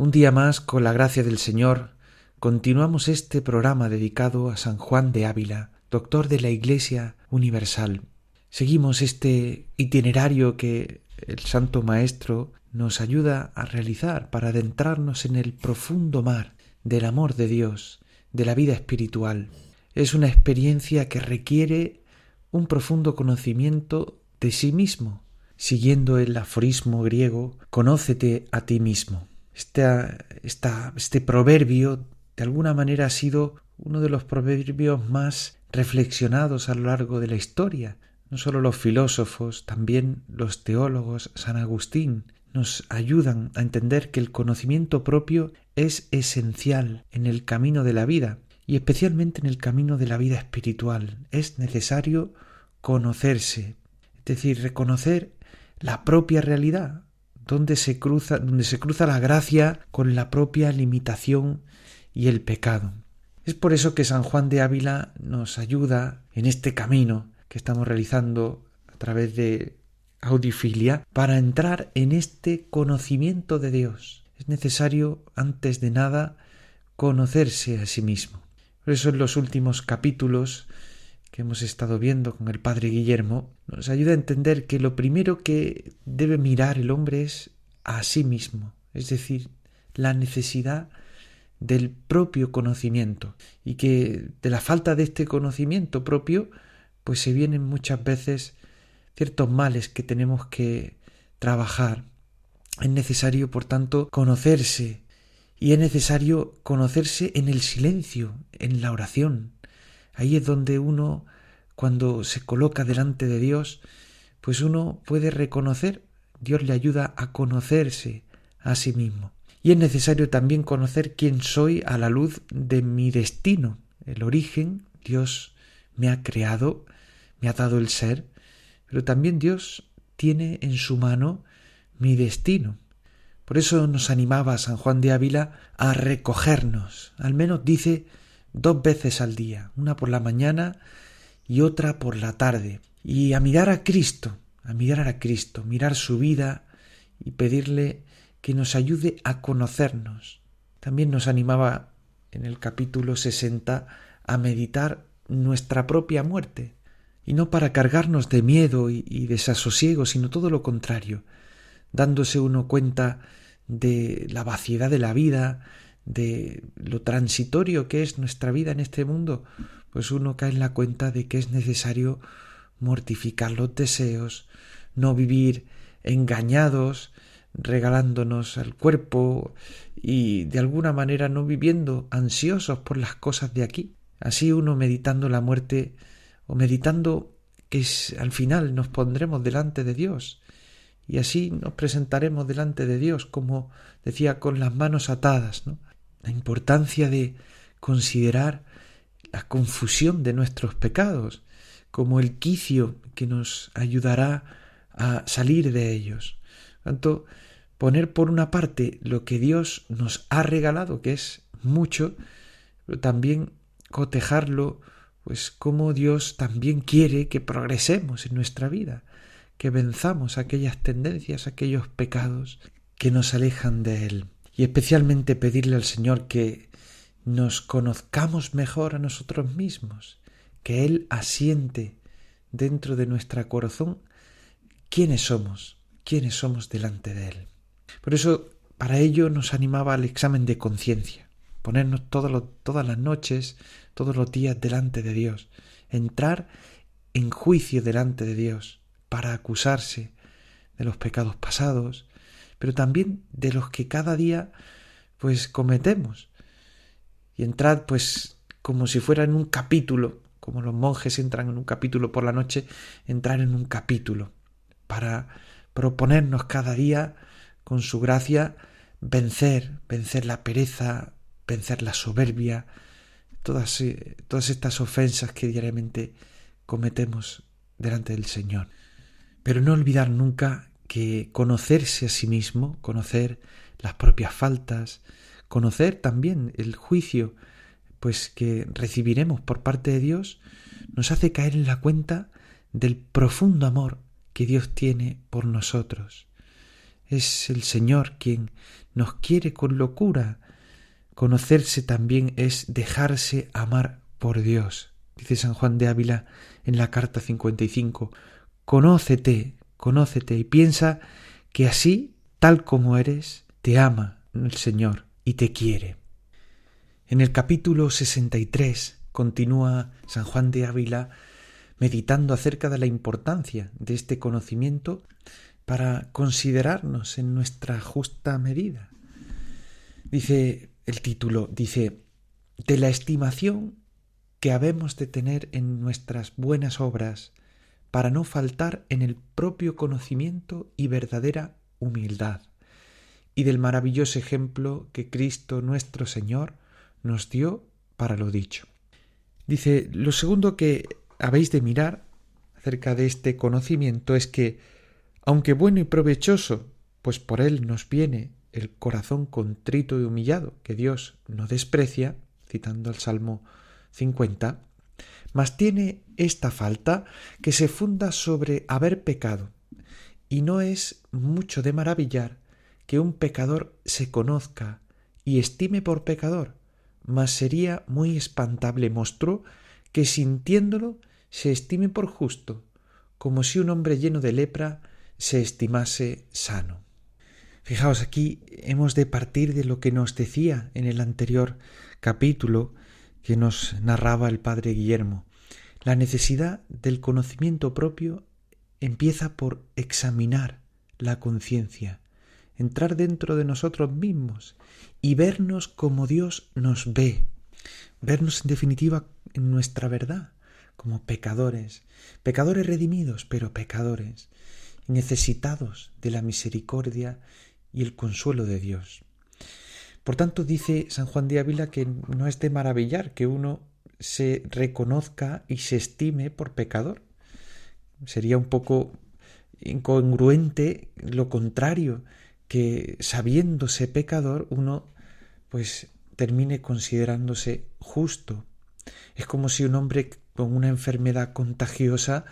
Un día más, con la gracia del Señor, continuamos este programa dedicado a San Juan de Ávila, doctor de la Iglesia Universal. Seguimos este itinerario que el Santo Maestro nos ayuda a realizar para adentrarnos en el profundo mar del amor de Dios, de la vida espiritual. Es una experiencia que requiere un profundo conocimiento de sí mismo, siguiendo el aforismo griego, conócete a ti mismo este proverbio de alguna manera ha sido uno de los proverbios más reflexionados a lo largo de la historia. No solo los filósofos, también los teólogos, San Agustín, nos ayudan a entender que el conocimiento propio es esencial en el camino de la vida y especialmente en el camino de la vida espiritual. Es necesario conocerse, es decir, reconocer la propia realidad, donde se cruza, donde se cruza la gracia con la propia limitación y el pecado. Es por eso que San Juan de Ávila nos ayuda en este camino que estamos realizando a través de audifilia para entrar en este conocimiento de Dios. Es necesario, antes de nada, conocerse a sí mismo. Por eso en los últimos capítulos que hemos estado viendo con el padre Guillermo, nos ayuda a entender que lo primero que debe mirar el hombre es a sí mismo, es decir, la necesidad del propio conocimiento. Y que de la falta de este conocimiento propio pues se vienen muchas veces ciertos males que tenemos que trabajar. Es necesario, por tanto, conocerse. Y es necesario conocerse en el silencio, en la oración, Ahí es donde uno, cuando se coloca delante de Dios, pues uno puede reconocer, Dios le ayuda a conocerse a sí mismo. Y es necesario también conocer quién soy a la luz de mi destino, el origen, Dios me ha creado, me ha dado el ser, pero también Dios tiene en su mano mi destino. Por eso nos animaba San Juan de Ávila a recogernos, al menos dice dos veces al día, una por la mañana y otra por la tarde, y a mirar a Cristo, a mirar a Cristo, mirar su vida y pedirle que nos ayude a conocernos. También nos animaba en el capítulo sesenta a meditar nuestra propia muerte, y no para cargarnos de miedo y, y desasosiego, sino todo lo contrario, dándose uno cuenta de la vaciedad de la vida, de lo transitorio que es nuestra vida en este mundo, pues uno cae en la cuenta de que es necesario mortificar los deseos, no vivir engañados, regalándonos al cuerpo y de alguna manera no viviendo ansiosos por las cosas de aquí. Así uno meditando la muerte o meditando que al final nos pondremos delante de Dios y así nos presentaremos delante de Dios como decía con las manos atadas, ¿no? La importancia de considerar la confusión de nuestros pecados como el quicio que nos ayudará a salir de ellos. Tanto poner por una parte lo que Dios nos ha regalado, que es mucho, pero también cotejarlo, pues como Dios también quiere que progresemos en nuestra vida, que venzamos aquellas tendencias, aquellos pecados que nos alejan de Él y especialmente pedirle al Señor que nos conozcamos mejor a nosotros mismos, que Él asiente dentro de nuestro corazón quiénes somos, quiénes somos delante de Él. Por eso, para ello nos animaba al examen de conciencia, ponernos todas las noches, todos los días delante de Dios, entrar en juicio delante de Dios para acusarse de los pecados pasados, pero también de los que cada día pues cometemos. Y entrad pues como si fuera en un capítulo, como los monjes entran en un capítulo por la noche, entrar en un capítulo para proponernos cada día con su gracia vencer, vencer la pereza, vencer la soberbia, todas, eh, todas estas ofensas que diariamente cometemos delante del Señor. Pero no olvidar nunca que conocerse a sí mismo, conocer las propias faltas, conocer también el juicio pues que recibiremos por parte de Dios, nos hace caer en la cuenta del profundo amor que Dios tiene por nosotros. Es el Señor quien nos quiere con locura. Conocerse también es dejarse amar por Dios. Dice San Juan de Ávila en la carta 55. Conócete, conócete y piensa que así, tal como eres, te ama el Señor y te quiere. En el capítulo 63 continúa San Juan de Ávila meditando acerca de la importancia de este conocimiento para considerarnos en nuestra justa medida. Dice el título, dice, de la estimación que habemos de tener en nuestras buenas obras para no faltar en el propio conocimiento y verdadera humildad, y del maravilloso ejemplo que Cristo nuestro Señor nos dio para lo dicho. Dice, lo segundo que habéis de mirar acerca de este conocimiento es que, aunque bueno y provechoso, pues por él nos viene el corazón contrito y humillado, que Dios no desprecia, citando el Salmo 50, mas tiene esta falta que se funda sobre haber pecado, y no es mucho de maravillar que un pecador se conozca y estime por pecador, mas sería muy espantable monstruo que sintiéndolo se estime por justo, como si un hombre lleno de lepra se estimase sano. Fijaos, aquí hemos de partir de lo que nos decía en el anterior capítulo que nos narraba el padre Guillermo. La necesidad del conocimiento propio empieza por examinar la conciencia, entrar dentro de nosotros mismos y vernos como Dios nos ve, vernos en definitiva en nuestra verdad, como pecadores, pecadores redimidos, pero pecadores, necesitados de la misericordia y el consuelo de Dios. Por tanto, dice San Juan de Ávila que no es de maravillar que uno se reconozca y se estime por pecador. Sería un poco incongruente lo contrario, que sabiéndose pecador uno pues termine considerándose justo. Es como si un hombre con una enfermedad contagiosa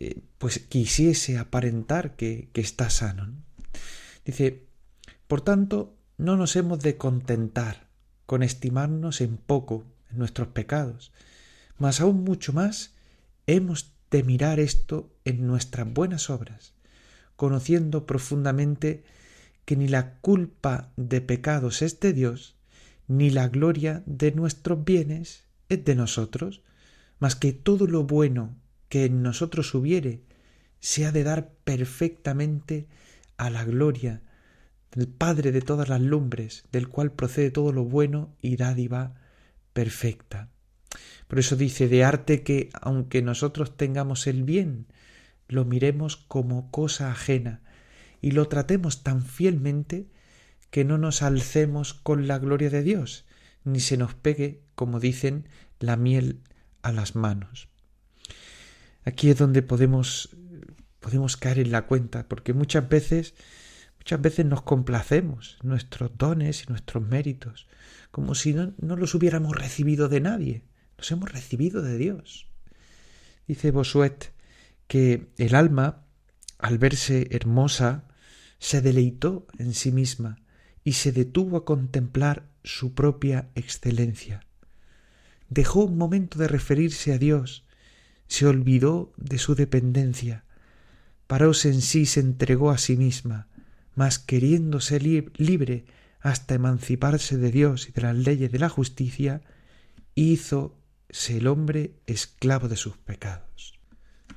eh, pues quisiese aparentar que, que está sano. Dice, por tanto, no nos hemos de contentar con estimarnos en poco en nuestros pecados, mas aún mucho más hemos de mirar esto en nuestras buenas obras, conociendo profundamente que ni la culpa de pecados es de Dios, ni la gloria de nuestros bienes es de nosotros, mas que todo lo bueno que en nosotros hubiere se ha de dar perfectamente a la gloria del Padre de todas las lumbres, del cual procede todo lo bueno y dádiva perfecta. Por eso dice de arte que, aunque nosotros tengamos el bien, lo miremos como cosa ajena y lo tratemos tan fielmente que no nos alcemos con la gloria de Dios, ni se nos pegue, como dicen, la miel a las manos. Aquí es donde podemos podemos caer en la cuenta, porque muchas veces muchas veces nos complacemos nuestros dones y nuestros méritos, como si no, no los hubiéramos recibido de nadie, los hemos recibido de Dios. Dice Bosuet que el alma, al verse hermosa, se deleitó en sí misma y se detuvo a contemplar su propia excelencia. Dejó un momento de referirse a Dios, se olvidó de su dependencia, paróse en sí, se entregó a sí misma, mas queriéndose libre hasta emanciparse de Dios y de las leyes de la justicia, hízose el hombre esclavo de sus pecados.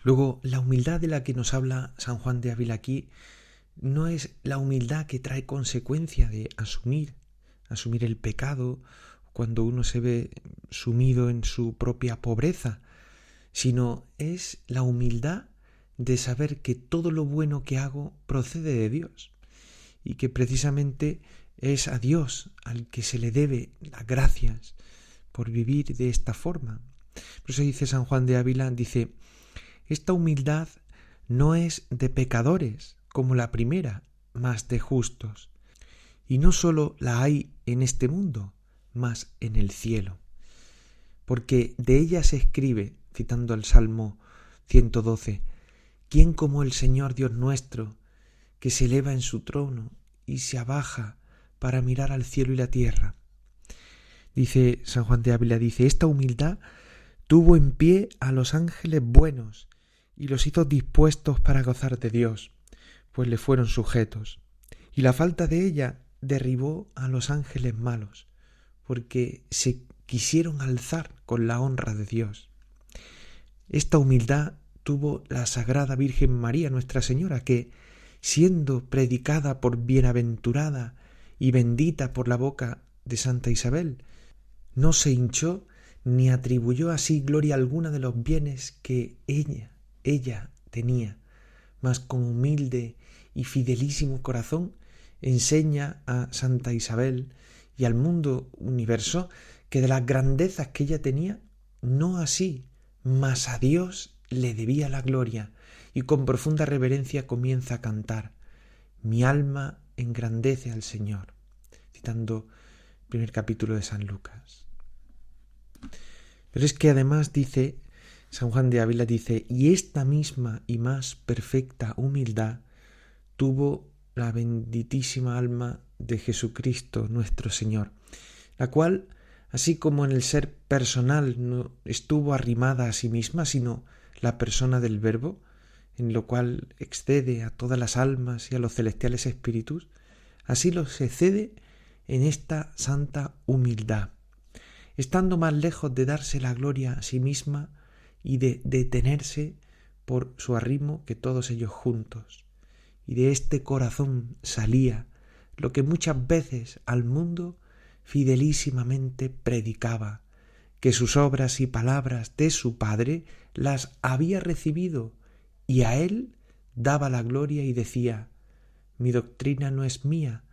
Luego, la humildad de la que nos habla San Juan de Ávila aquí no es la humildad que trae consecuencia de asumir, asumir el pecado cuando uno se ve sumido en su propia pobreza, sino es la humildad de saber que todo lo bueno que hago procede de Dios y que precisamente es a Dios al que se le debe las gracias por vivir de esta forma. Por eso dice San Juan de Ávila, dice, esta humildad no es de pecadores como la primera, mas de justos. Y no sólo la hay en este mundo, mas en el cielo. Porque de ella se escribe, citando el Salmo 112, ¿quién como el Señor Dios nuestro, que se eleva en su trono y se abaja para mirar al cielo y la tierra? Dice San Juan de Ávila, dice, esta humildad tuvo en pie a los ángeles buenos y los hizo dispuestos para gozar de Dios, pues le fueron sujetos. Y la falta de ella derribó a los ángeles malos, porque se quisieron alzar con la honra de Dios. Esta humildad tuvo la Sagrada Virgen María Nuestra Señora, que, siendo predicada por bienaventurada y bendita por la boca de Santa Isabel, no se hinchó ni atribuyó así gloria alguna de los bienes que ella, ella tenía, mas con humilde y fidelísimo corazón enseña a Santa Isabel y al mundo universo que de las grandezas que ella tenía, no así, mas a Dios le debía la gloria, y con profunda reverencia comienza a cantar Mi alma engrandece al Señor, citando el primer capítulo de San Lucas. Pero es que además dice, San Juan de Ávila dice, y esta misma y más perfecta humildad tuvo la benditísima alma de Jesucristo nuestro Señor, la cual, así como en el ser personal no estuvo arrimada a sí misma, sino la persona del Verbo, en lo cual excede a todas las almas y a los celestiales espíritus, así los excede en esta santa humildad, estando más lejos de darse la gloria a sí misma y de detenerse por su arrimo que todos ellos juntos. Y de este corazón salía lo que muchas veces al mundo fidelísimamente predicaba, que sus obras y palabras de su Padre las había recibido y a él daba la gloria y decía, mi doctrina no es mía,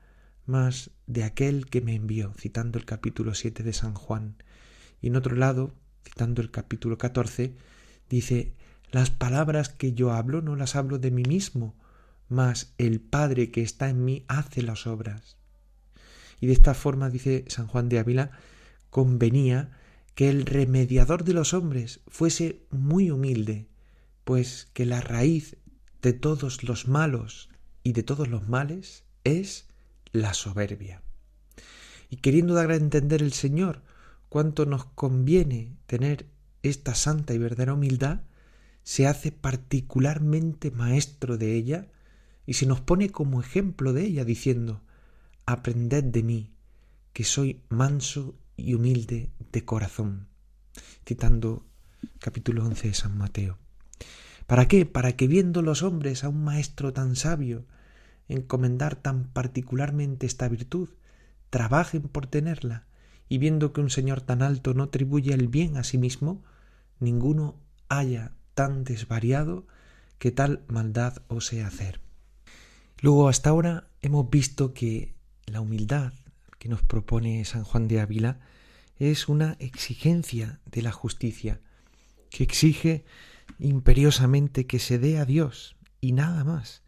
mas de aquel que me envió, citando el capítulo siete de San Juan. Y en otro lado, citando el capítulo catorce, dice, las palabras que yo hablo no las hablo de mí mismo, mas el Padre que está en mí hace las obras. Y de esta forma, dice San Juan de Ávila, convenía que el remediador de los hombres fuese muy humilde, pues que la raíz de todos los malos y de todos los males es la soberbia. Y queriendo dar a entender el Señor cuánto nos conviene tener esta santa y verdadera humildad, se hace particularmente maestro de ella y se nos pone como ejemplo de ella diciendo, aprended de mí, que soy manso y humilde de corazón, citando capítulo 11 de San Mateo. ¿Para qué? Para que viendo los hombres a un maestro tan sabio, encomendar tan particularmente esta virtud, trabajen por tenerla, y viendo que un Señor tan alto no atribuye el bien a sí mismo, ninguno haya tan desvariado que tal maldad ose hacer. Luego, hasta ahora hemos visto que la humildad que nos propone San Juan de Ávila es una exigencia de la justicia, que exige imperiosamente que se dé a Dios y nada más,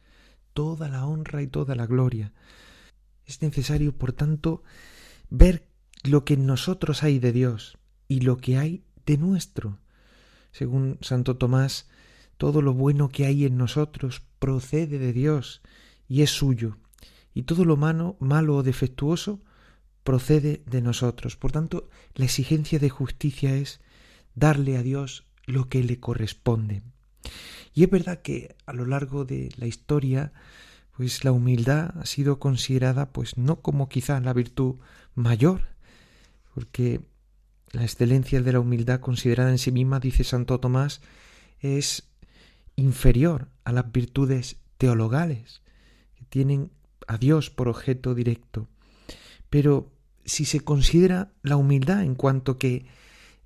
toda la honra y toda la gloria. Es necesario, por tanto, ver lo que en nosotros hay de Dios y lo que hay de nuestro. Según Santo Tomás, todo lo bueno que hay en nosotros procede de Dios y es suyo, y todo lo malo, malo o defectuoso procede de nosotros. Por tanto, la exigencia de justicia es darle a Dios lo que le corresponde. Y es verdad que a lo largo de la historia, pues la humildad ha sido considerada, pues no como quizá la virtud mayor, porque la excelencia de la humildad considerada en sí misma, dice Santo Tomás, es inferior a las virtudes teologales, que tienen a Dios por objeto directo. Pero si se considera la humildad en cuanto que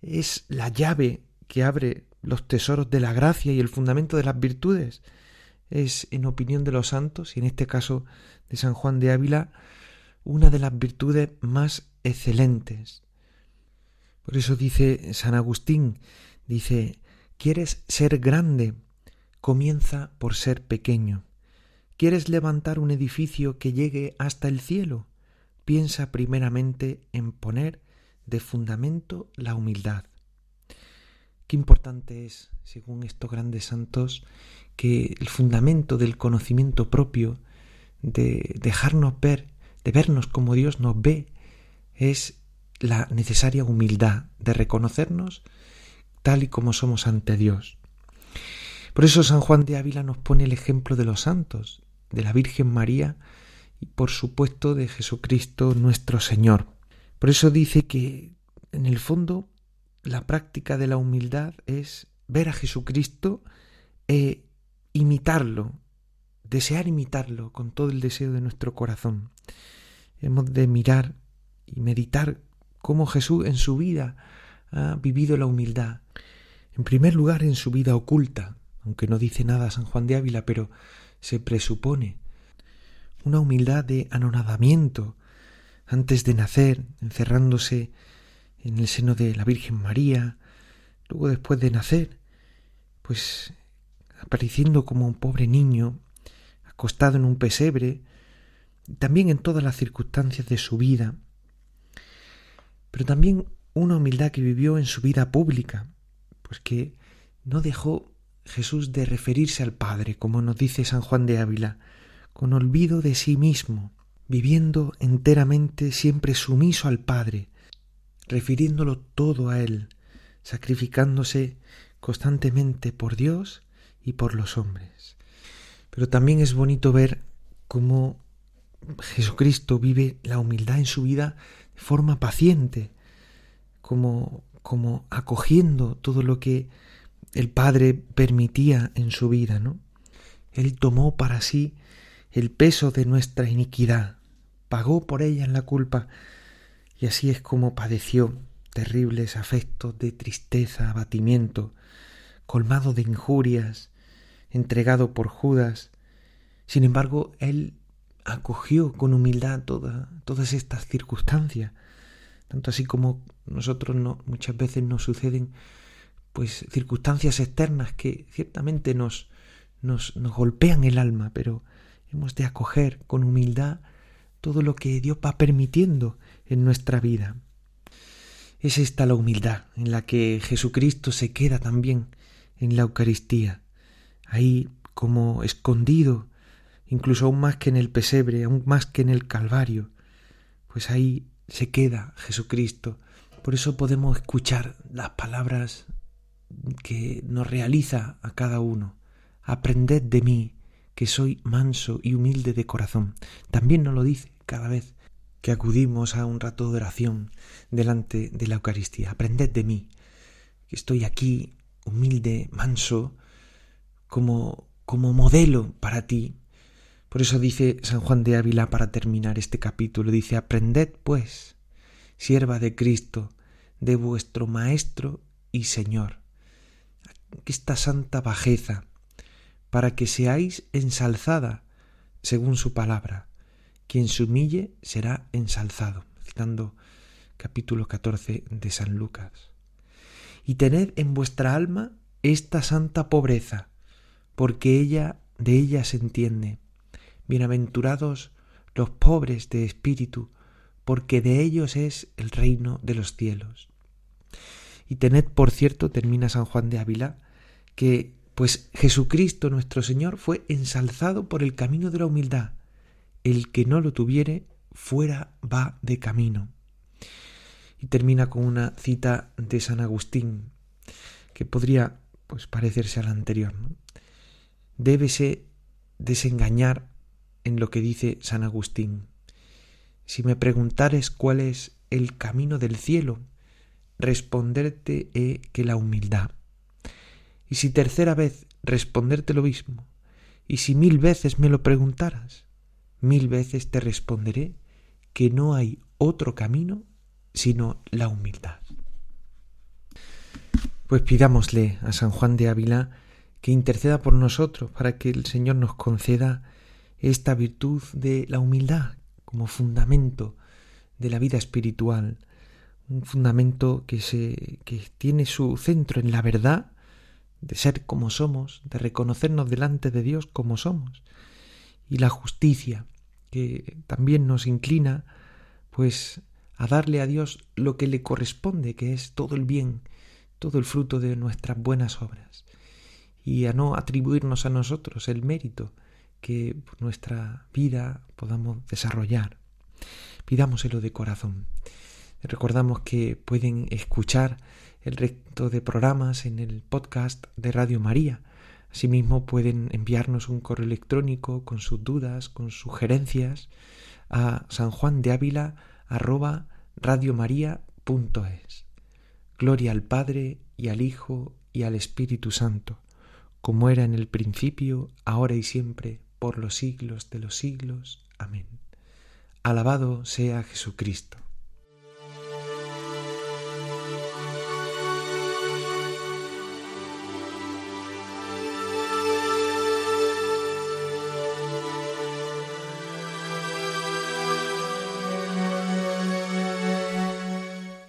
es la llave que abre los tesoros de la gracia y el fundamento de las virtudes. Es, en opinión de los santos, y en este caso de San Juan de Ávila, una de las virtudes más excelentes. Por eso dice San Agustín, dice, ¿quieres ser grande? Comienza por ser pequeño. ¿Quieres levantar un edificio que llegue hasta el cielo? Piensa primeramente en poner de fundamento la humildad. Qué importante es, según estos grandes santos, que el fundamento del conocimiento propio, de dejarnos ver, de vernos como Dios nos ve, es la necesaria humildad de reconocernos tal y como somos ante Dios. Por eso San Juan de Ávila nos pone el ejemplo de los santos, de la Virgen María y por supuesto de Jesucristo nuestro Señor. Por eso dice que en el fondo la práctica de la humildad es ver a Jesucristo e imitarlo, desear imitarlo con todo el deseo de nuestro corazón. Hemos de mirar y meditar cómo Jesús en su vida ha vivido la humildad. En primer lugar, en su vida oculta, aunque no dice nada San Juan de Ávila, pero se presupone una humildad de anonadamiento antes de nacer, encerrándose en el seno de la Virgen María, luego después de nacer, pues apareciendo como un pobre niño, acostado en un pesebre, también en todas las circunstancias de su vida, pero también una humildad que vivió en su vida pública, pues que no dejó Jesús de referirse al Padre, como nos dice San Juan de Ávila, con olvido de sí mismo, viviendo enteramente siempre sumiso al Padre, refiriéndolo todo a Él, sacrificándose constantemente por Dios y por los hombres. Pero también es bonito ver cómo Jesucristo vive la humildad en su vida de forma paciente, como, como acogiendo todo lo que el Padre permitía en su vida, ¿no? Él tomó para sí el peso de nuestra iniquidad, pagó por ella en la culpa, y así es como padeció terribles afectos de tristeza, abatimiento, colmado de injurias, entregado por Judas. Sin embargo, él acogió con humildad todas estas circunstancias, tanto así como nosotros no, muchas veces nos suceden pues circunstancias externas que ciertamente nos, nos, nos golpean el alma, pero hemos de acoger con humildad todo lo que Dios va permitiendo en nuestra vida. Es esta la humildad en la que Jesucristo se queda también en la Eucaristía, ahí como escondido, incluso aún más que en el pesebre, aún más que en el Calvario, pues ahí se queda Jesucristo. Por eso podemos escuchar las palabras que nos realiza a cada uno. Aprended de mí, que soy manso y humilde de corazón. También nos lo dice cada vez que acudimos a un rato de oración delante de la Eucaristía. Aprended de mí, que estoy aquí humilde, manso, como, como modelo para ti. Por eso dice San Juan de Ávila para terminar este capítulo, dice, aprended pues, sierva de Cristo, de vuestro Maestro y Señor, esta santa bajeza, para que seáis ensalzada según su palabra. Quien se humille será ensalzado. Citando capítulo 14 de San Lucas. Y tened en vuestra alma esta santa pobreza, porque ella de ella se entiende. Bienaventurados los pobres de espíritu, porque de ellos es el reino de los cielos. Y tened por cierto, termina San Juan de Ávila, que pues Jesucristo nuestro Señor fue ensalzado por el camino de la humildad. El que no lo tuviere, fuera va de camino. Y termina con una cita de San Agustín, que podría pues parecerse a la anterior. Débese desengañar en lo que dice San Agustín. Si me preguntares cuál es el camino del cielo, responderte he que la humildad. Y si tercera vez responderte lo mismo, y si mil veces me lo preguntaras, mil veces te responderé que no hay otro camino sino la humildad. Pues pidámosle a San Juan de Ávila que interceda por nosotros para que el Señor nos conceda esta virtud de la humildad como fundamento de la vida espiritual, un fundamento que, se, que tiene su centro en la verdad de ser como somos, de reconocernos delante de Dios como somos, y la justicia, que también nos inclina pues a darle a Dios lo que le corresponde, que es todo el bien, todo el fruto de nuestras buenas obras, y a no atribuirnos a nosotros el mérito que nuestra vida podamos desarrollar. Pidámoselo de corazón. Recordamos que pueden escuchar el resto de programas en el podcast de Radio María. Asimismo pueden enviarnos un correo electrónico con sus dudas, con sugerencias a sanjuandeávila@radiomaria.es. Gloria al Padre y al Hijo y al Espíritu Santo, como era en el principio, ahora y siempre, por los siglos de los siglos. Amén. Alabado sea Jesucristo.